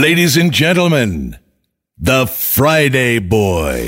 Ladies and gentlemen, the Friday Boy.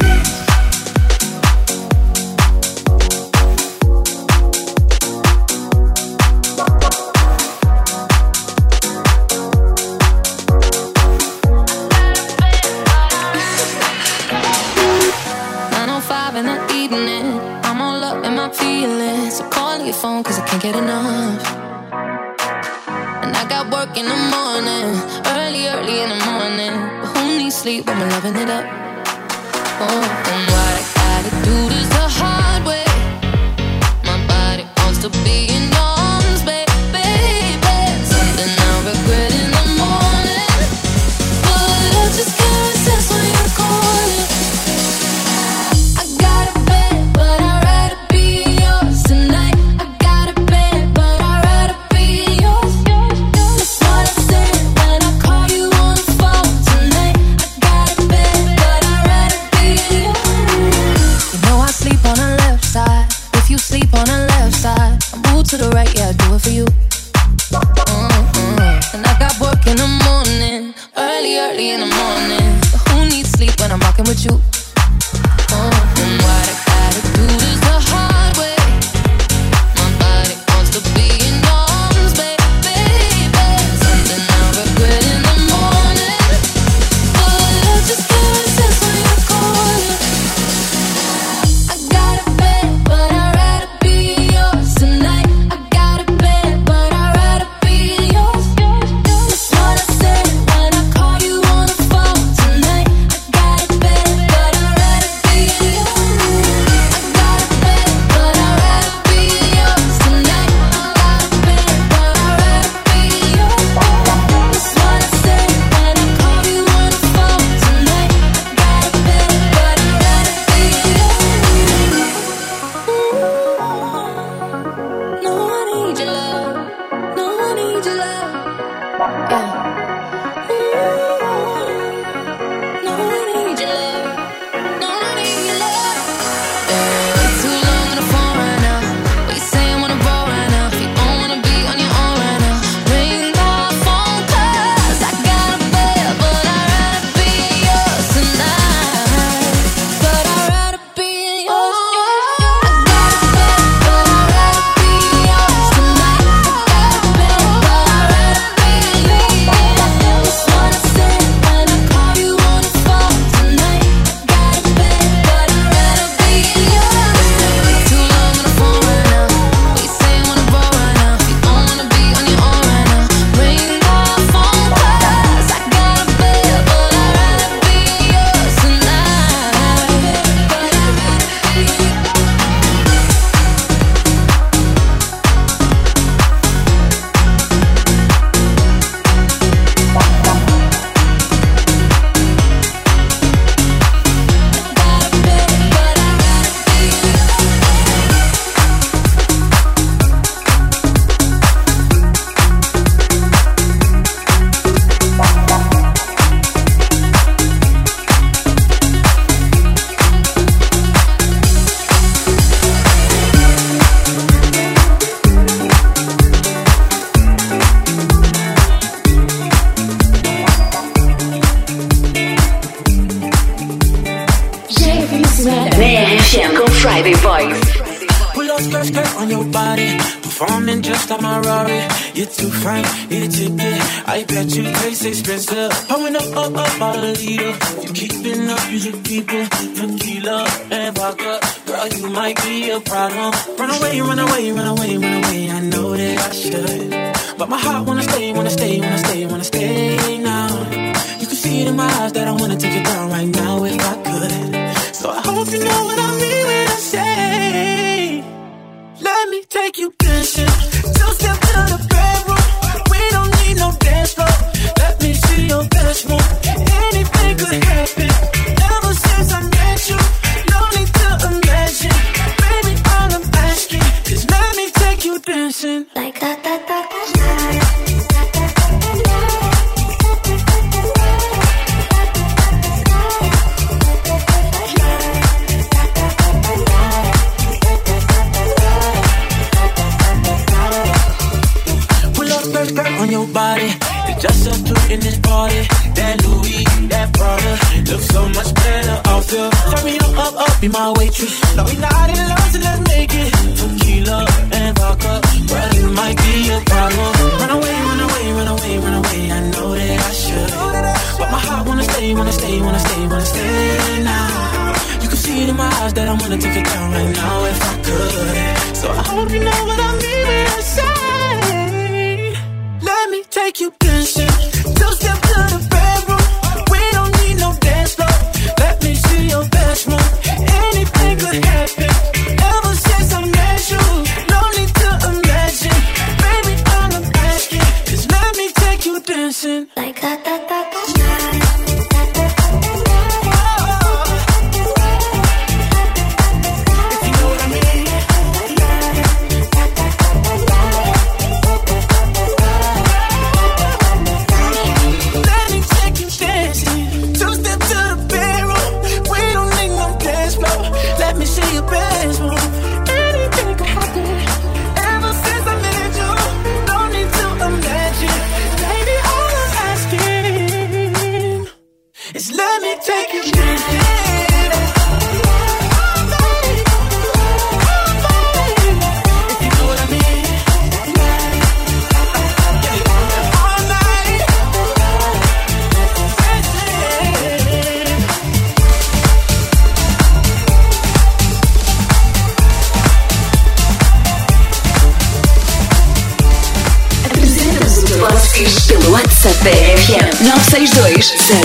crimes here today. I bet you taste expensive. Pouring up, up, up, out the leader. You keeping up, you should keep it. Tequila and vodka. Girl, you might be a problem. Run away, run away, run away, run away. I know that I should. But my heart wanna stay, wanna stay, wanna stay, wanna stay now. You can see it in my eyes that I wanna take it down right now if I could. So I hope you know what I mean when I say. Let me take you dancing. Wanna stay, wanna stay, wanna stay, now. You can see it in my eyes that I wanna take it down right now if I could. So I hope you know what I mean when I say, let me take you dancing.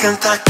cantar.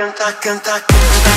canta, canta, canta,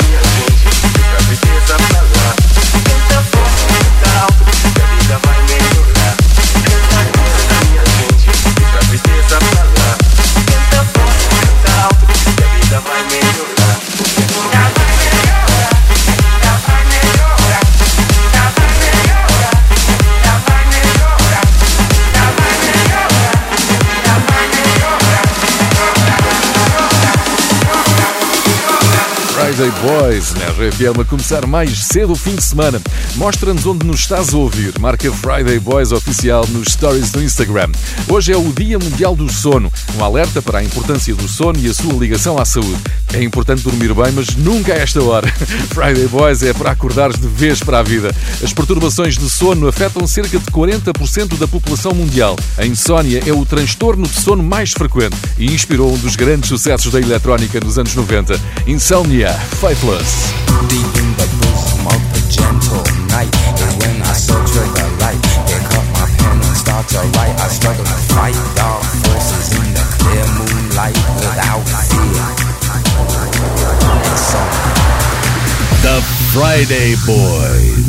Boys na RFM a começar mais cedo o fim de semana. Mostra-nos onde nos estás a ouvir. Marca Friday Boys oficial nos stories do Instagram. Hoje é o Dia Mundial do Sono. Um alerta para a importância do sono e a sua ligação à saúde. É importante dormir bem, mas nunca a esta hora. Friday Boys é para acordares de vez para a vida. As perturbações de sono afetam cerca de 40% da população mundial. A insónia é o transtorno de sono mais frequente e inspirou um dos grandes sucessos da eletrónica nos anos 90. Insomnia, Faithless. Deep song. The Friday Boys.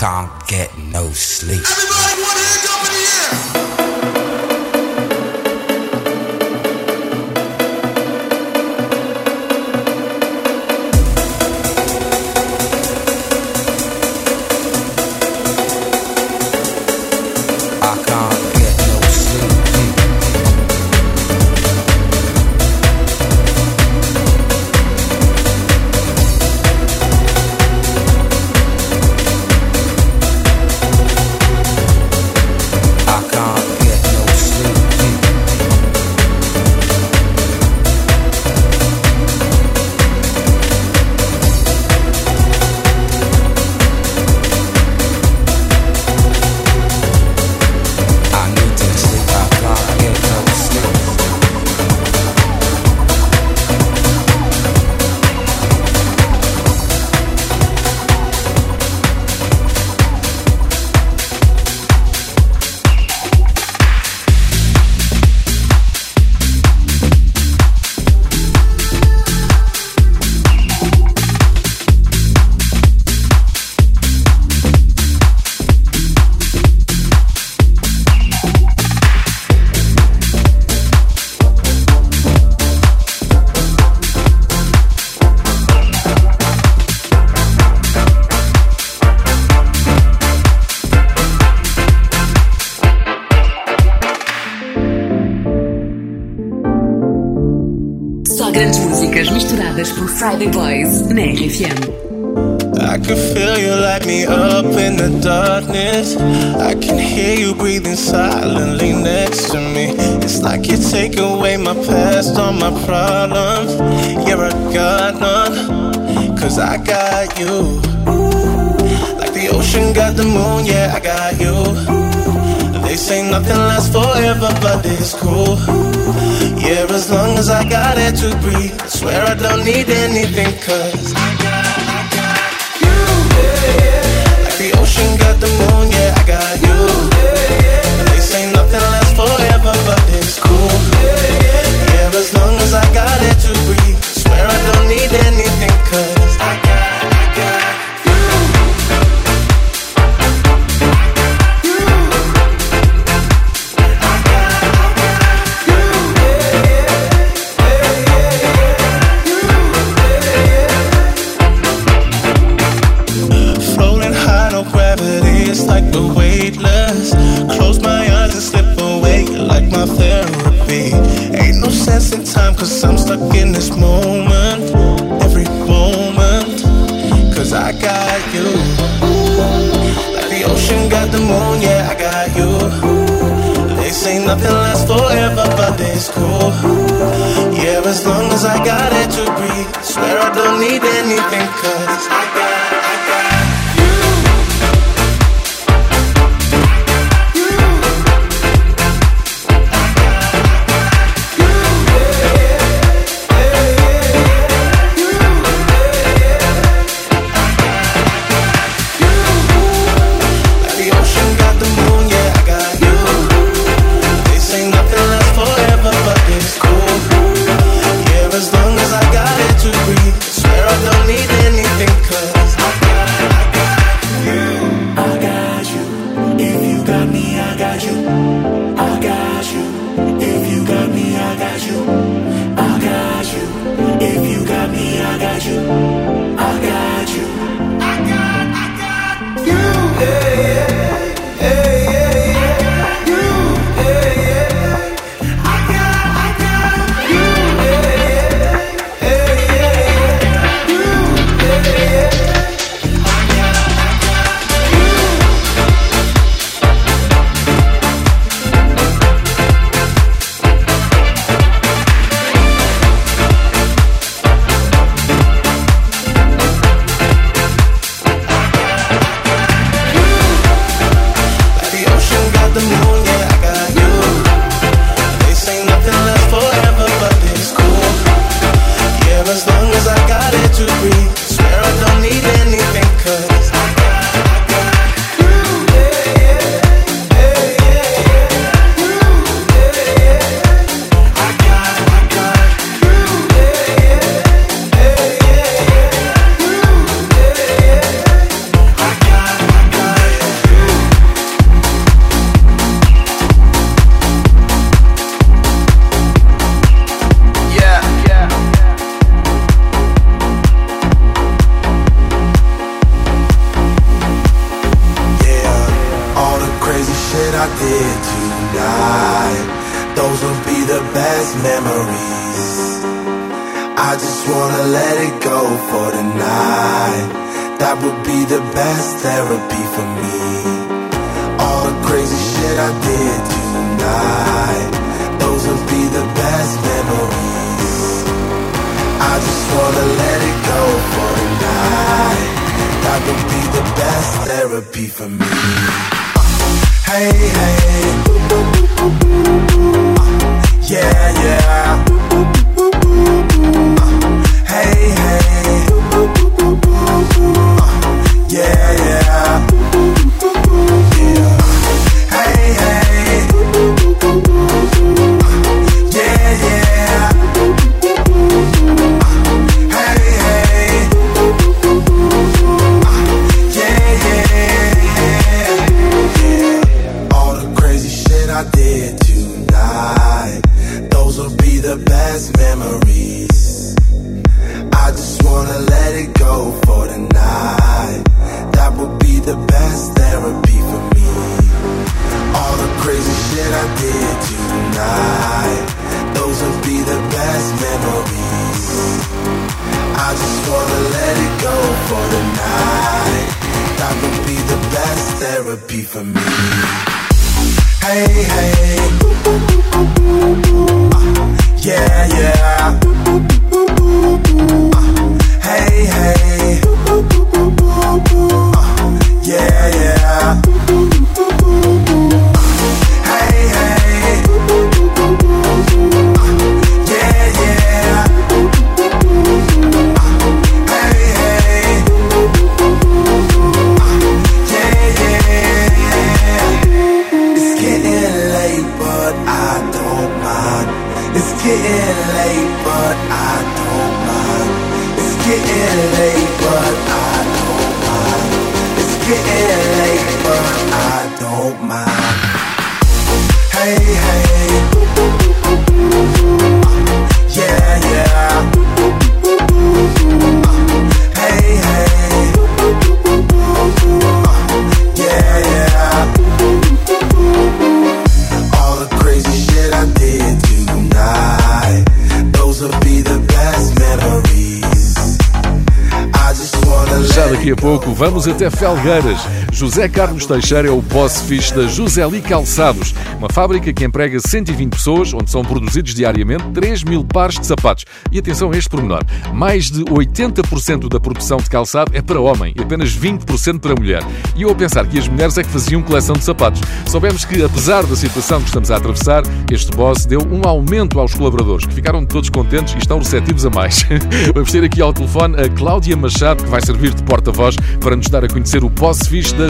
Can't get no sleep. therapy for me. Hey, hey. Yeah, yeah. Vamos até Felgueiras. José Carlos Teixeira é o boss fixe da Joseli Calçados, uma fábrica que emprega 120 pessoas, onde são produzidos diariamente 3 mil pares de sapatos. E atenção a este pormenor: mais de 80% da produção de calçado é para homem e apenas 20% para mulher. E eu a pensar que as mulheres é que faziam coleção de sapatos. Soubemos que, apesar da situação que estamos a atravessar, este boss deu um aumento aos colaboradores, que ficaram todos contentes e estão receptivos a mais. Vamos ter aqui ao telefone a Cláudia Machado, que vai servir de porta-voz para nos dar a conhecer o boss fixe da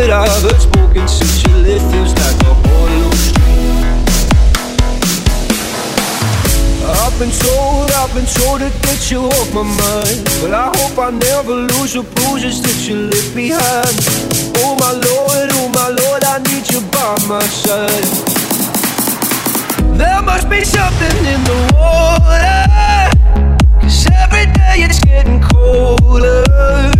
That I've heard spoken since you left feels like a hollow street. I've been told, I've been told to get you off my mind. But I hope I never lose the bruises that you left behind. Oh my lord, oh my lord, I need you by my side. There must be something in the water. Cause every day it's getting colder.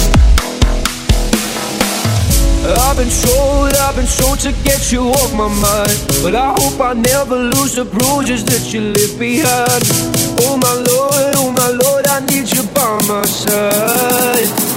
I've been told, I've been told to get you off my mind. But I hope I never lose the bruises that you left behind. Oh my lord, oh my lord, I need you by my side.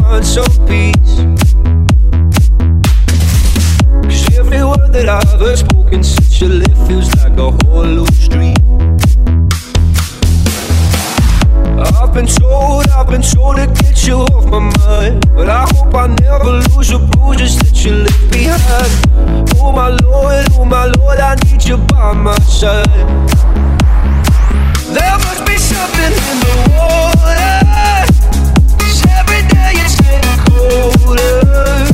Find some peace. Cause every word that I've heard spoken since you left feels like a hollow street. I've been told, I've been told to get you off my mind. But I hope I never lose the bruises that you left behind. Oh my lord, oh my lord, I need you by my side. There must be something in the water it's getting colder.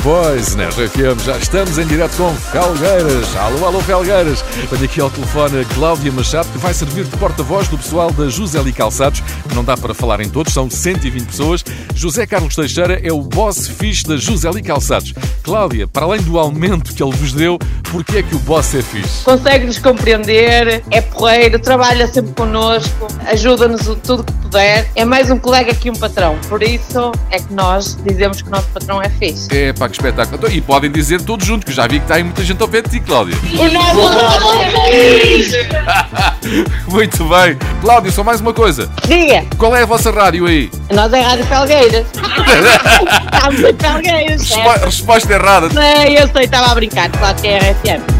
RFM. Já estamos em direto com Felgueiras. Alô, alô, Felgueiras. Tenho aqui ao telefone a Cláudia Machado, que vai servir de porta-voz do pessoal da José Calçados. Não dá para falar em todos, são 120 pessoas. José Carlos Teixeira é o boss fixe da José Calçados. Cláudia, para além do aumento que ele vos deu, porquê é que o boss é fixe? Consegue-nos compreender, é porreiro, trabalha sempre connosco, ajuda-nos tudo que puder. É mais um colega que um patrão. Por isso é que nós dizemos que o nosso patrão é fixe. É, pá, que espetáculo. Então, e podem dizer todos juntos, que já vi que está aí muita gente ao pé de ti, Cláudia. O nosso patrão é! Muito bem. Cláudia, só mais uma coisa. Diga. Qual é a vossa rádio aí? Nós é Rádio Felgueiras. Estamos em Felgueiras. Respo resposta errada. Não, eu sei, estava a brincar, claro que é RFM.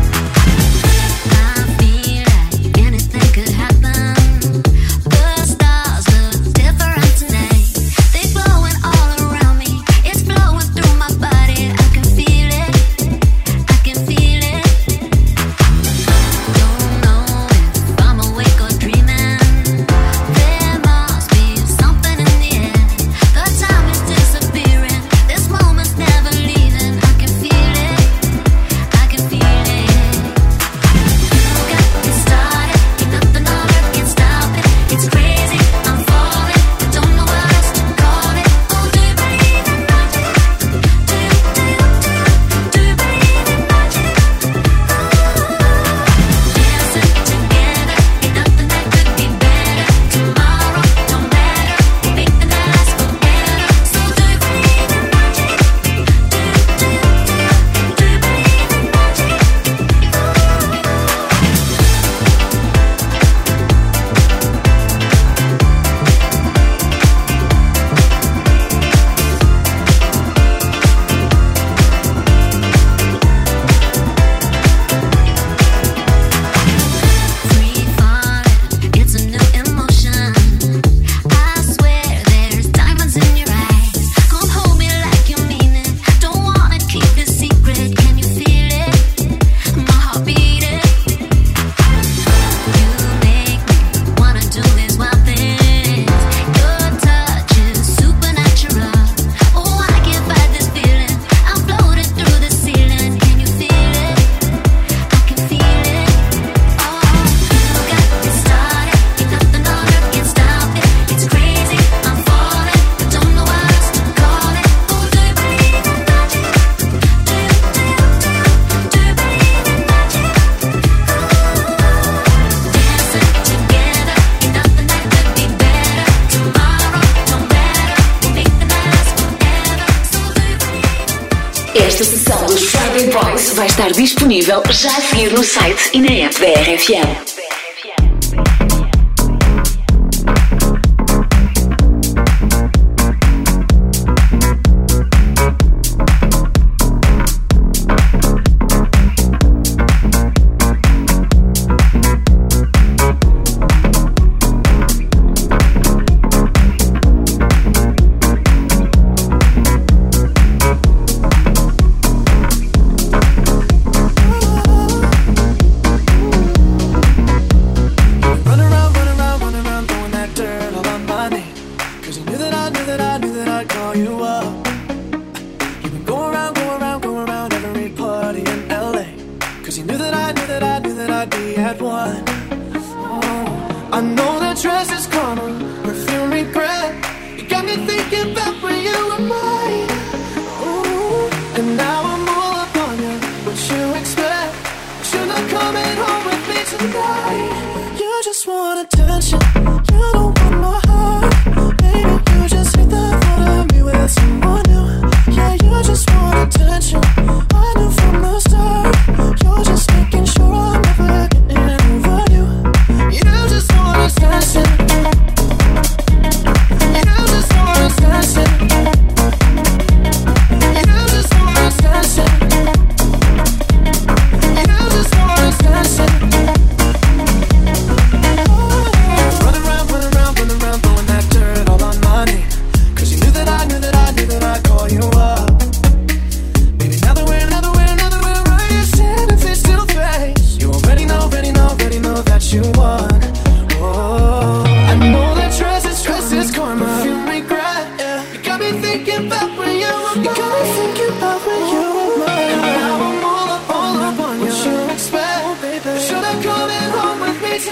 RFM.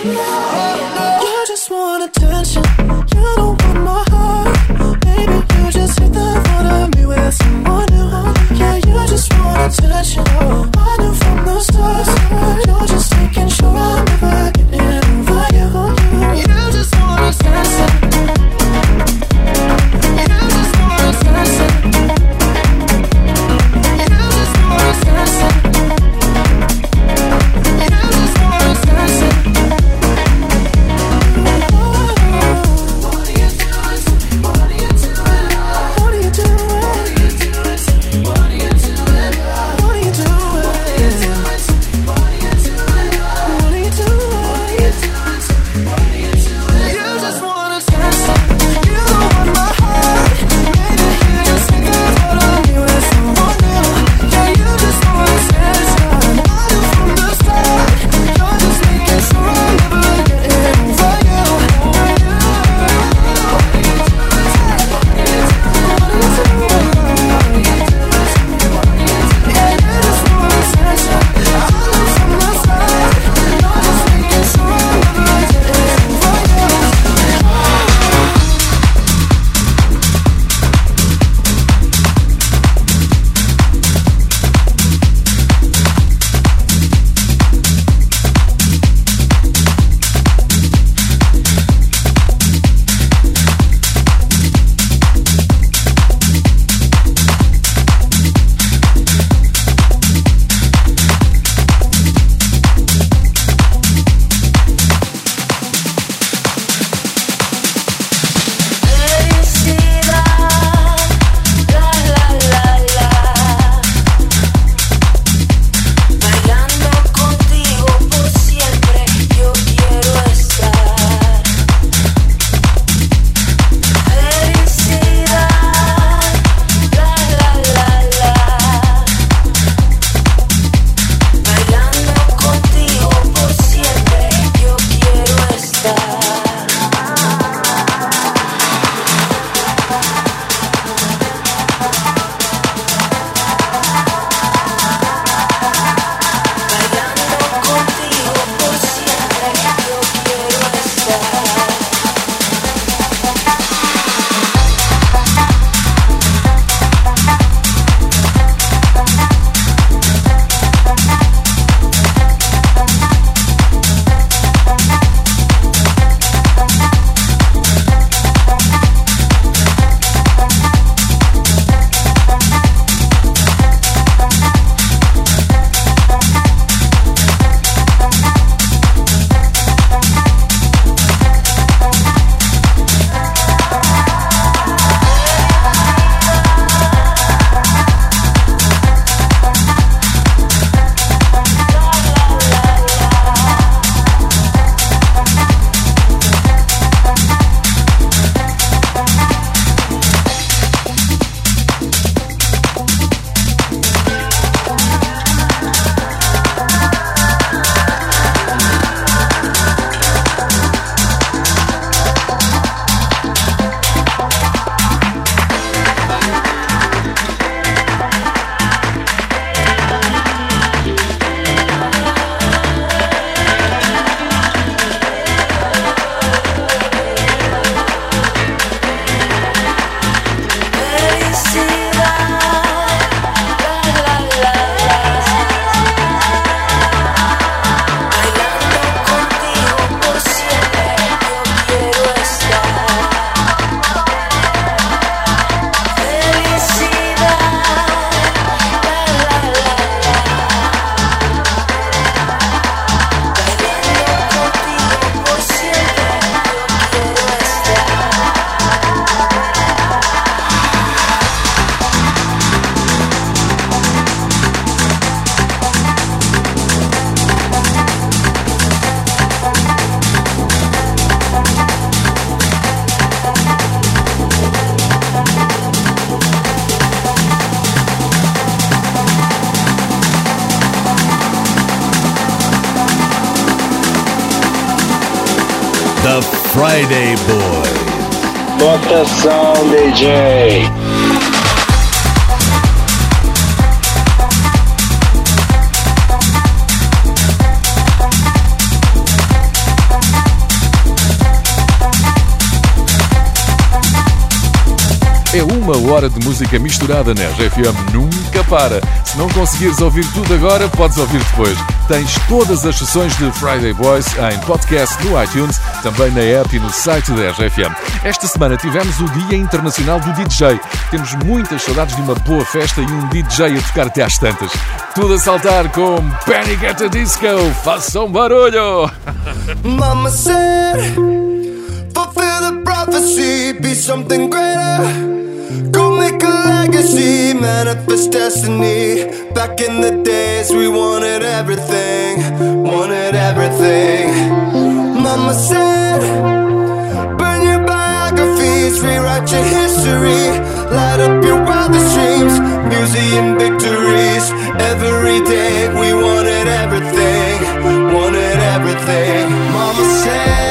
Yeah. Yeah. Hora de música misturada na RFM, nunca para. Se não conseguires ouvir tudo agora, podes ouvir depois. Tens todas as sessões de Friday Boys em podcast no iTunes, também na app e no site da RFM. Esta semana tivemos o Dia Internacional do DJ. Temos muitas saudades de uma boa festa e um DJ a tocar até às tantas. Tudo a saltar com Panic at the Disco. Façam barulho! Mama said, fulfill the prophecy, be something greater. Go make a legacy, manifest destiny. Back in the days, we wanted everything, wanted everything. Mama said, burn your biographies, rewrite your history, light up your wildest dreams, museum victories. Every day, we wanted everything, wanted everything. Mama said,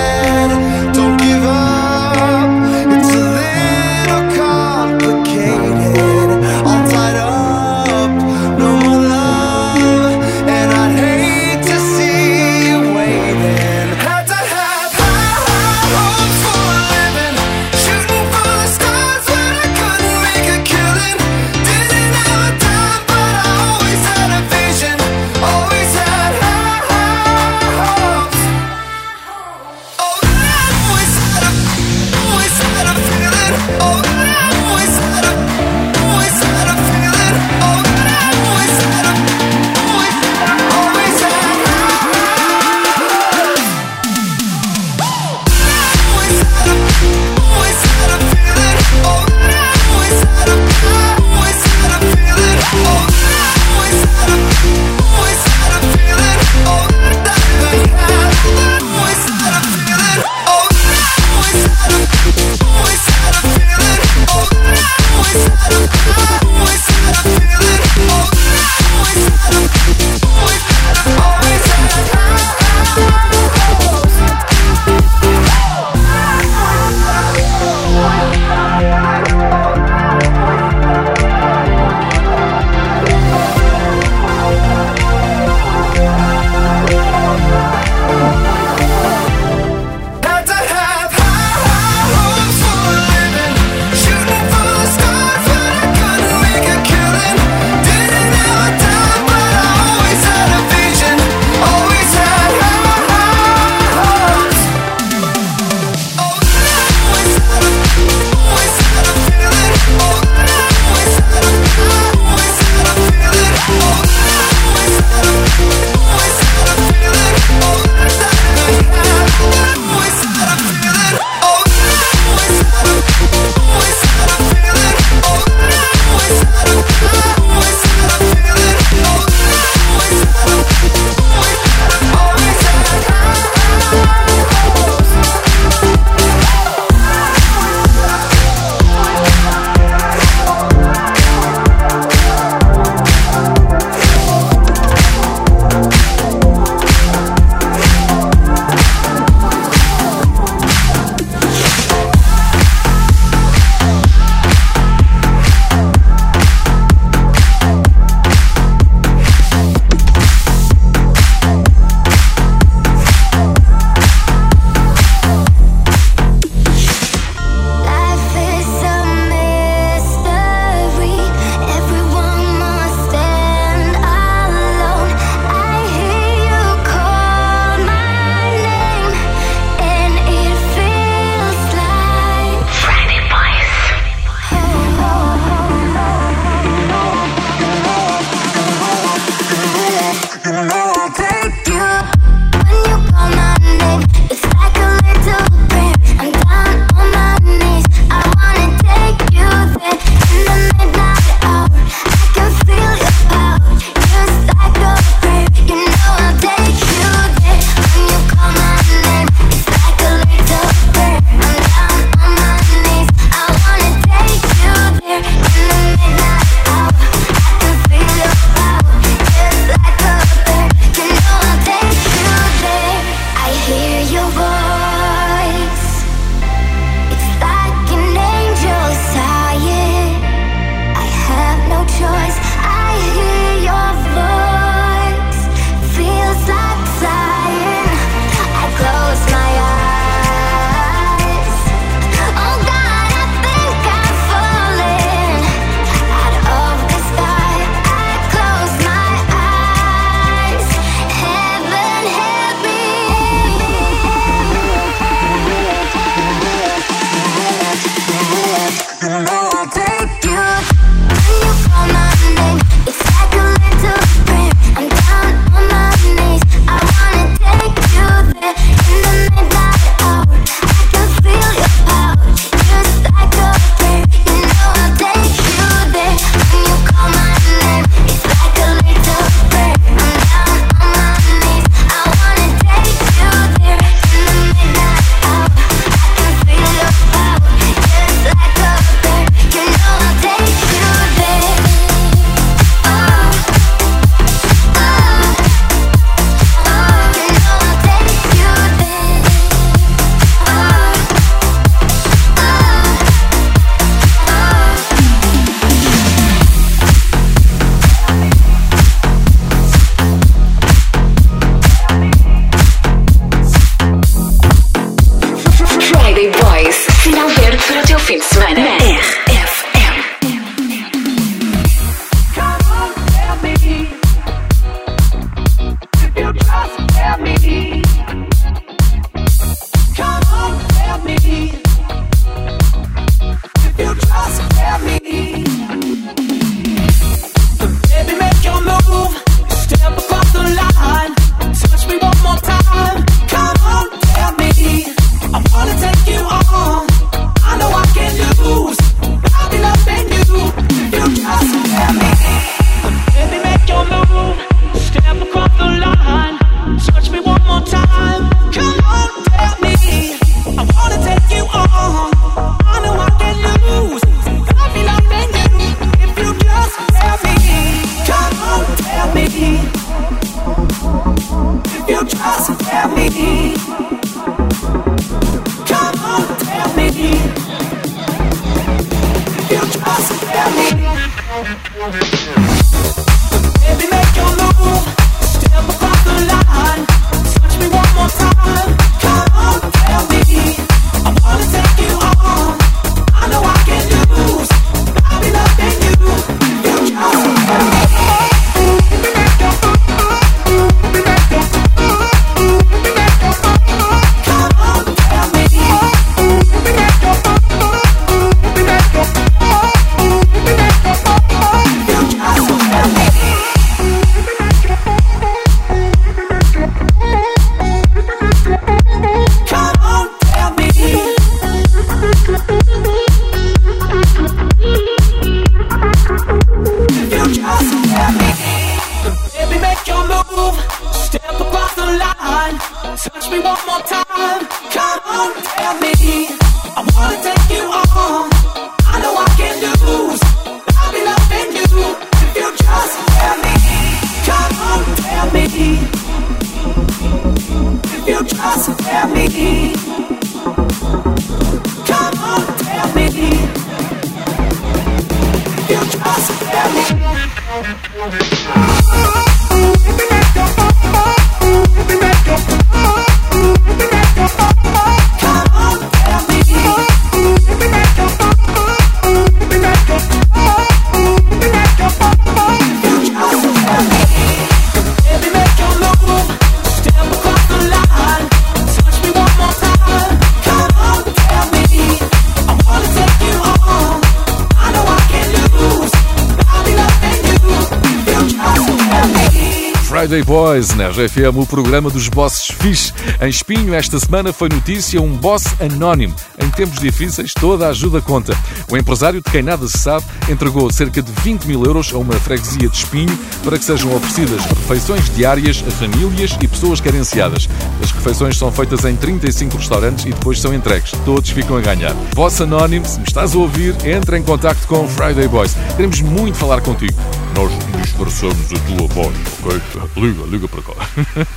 Friday Boys, na RFM, o programa dos bosses fixe. Em Espinho, esta semana foi notícia um boss anónimo. Em tempos difíceis, toda a ajuda conta. O empresário, de quem nada se sabe, entregou cerca de 20 mil euros a uma freguesia de Espinho para que sejam oferecidas refeições diárias a famílias e pessoas carenciadas. As refeições são feitas em 35 restaurantes e depois são entregues. Todos ficam a ganhar. Boss anónimo, se me estás a ouvir, entra em contacto com o Friday Boys. Queremos muito falar contigo. Nós disfarçamos a tua voz, ok? Liga, liga para cá.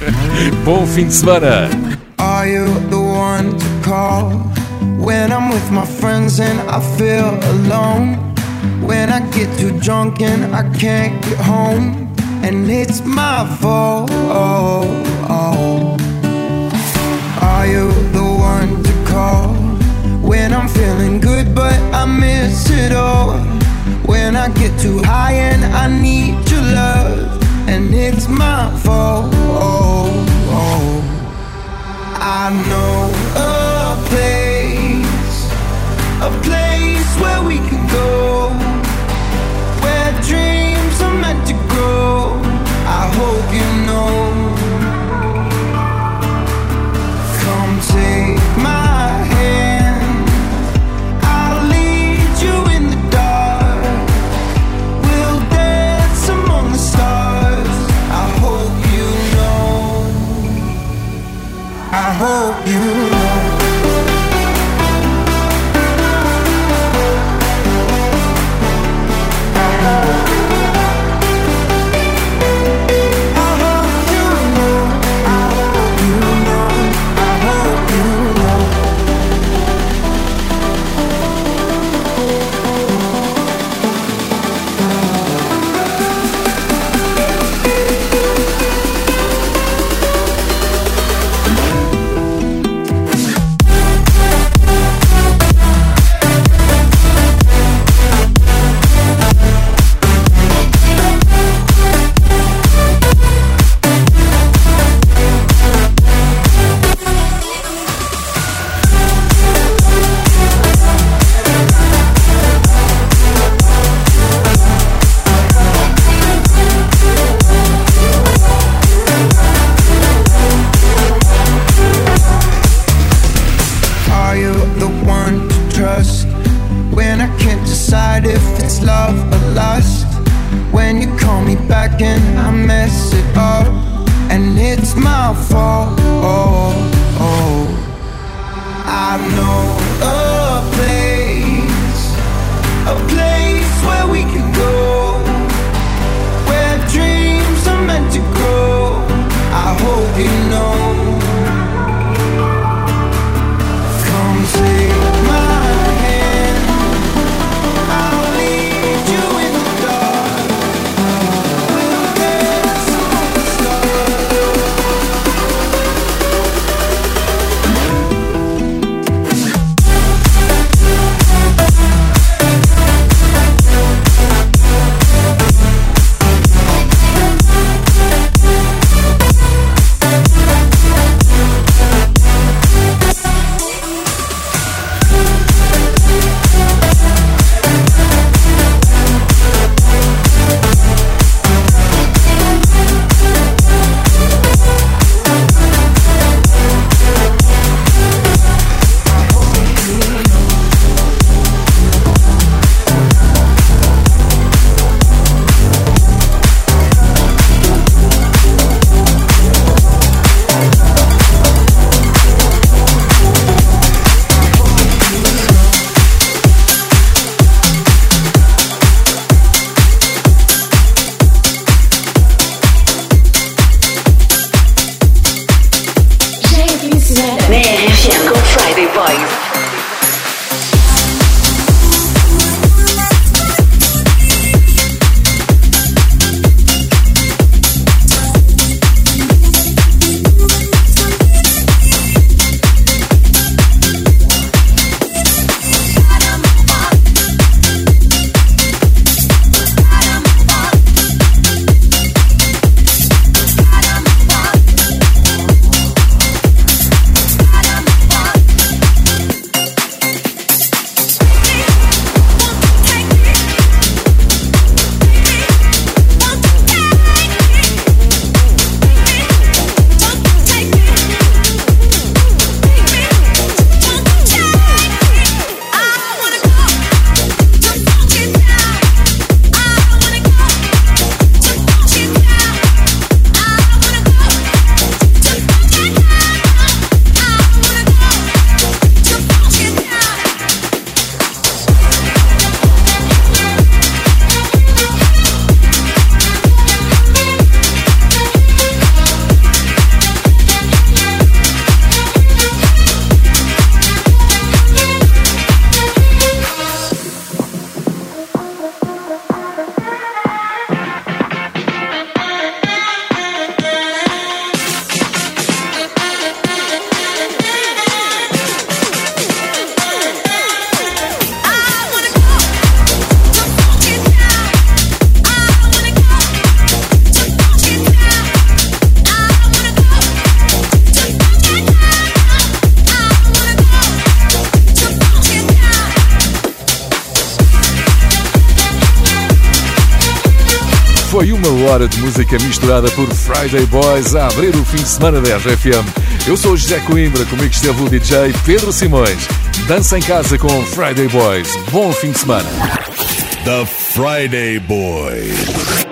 Bom fim de semana! Are you the one to call when I'm with my friends and I feel alone? When I get too drunk and I can't get home, and it's my fault. Are you the one to call when I'm feeling good but I miss it all? When I get too high and I need your love, and it's my fault. I know a place, a place where we can go, where dreams are meant to grow. I hope you misturada por Friday Boys a abrir o fim de semana da RFM. Eu sou o José Coimbra, comigo esteve o DJ Pedro Simões. Dança em casa com Friday Boys. Bom fim de semana. The Friday Boys.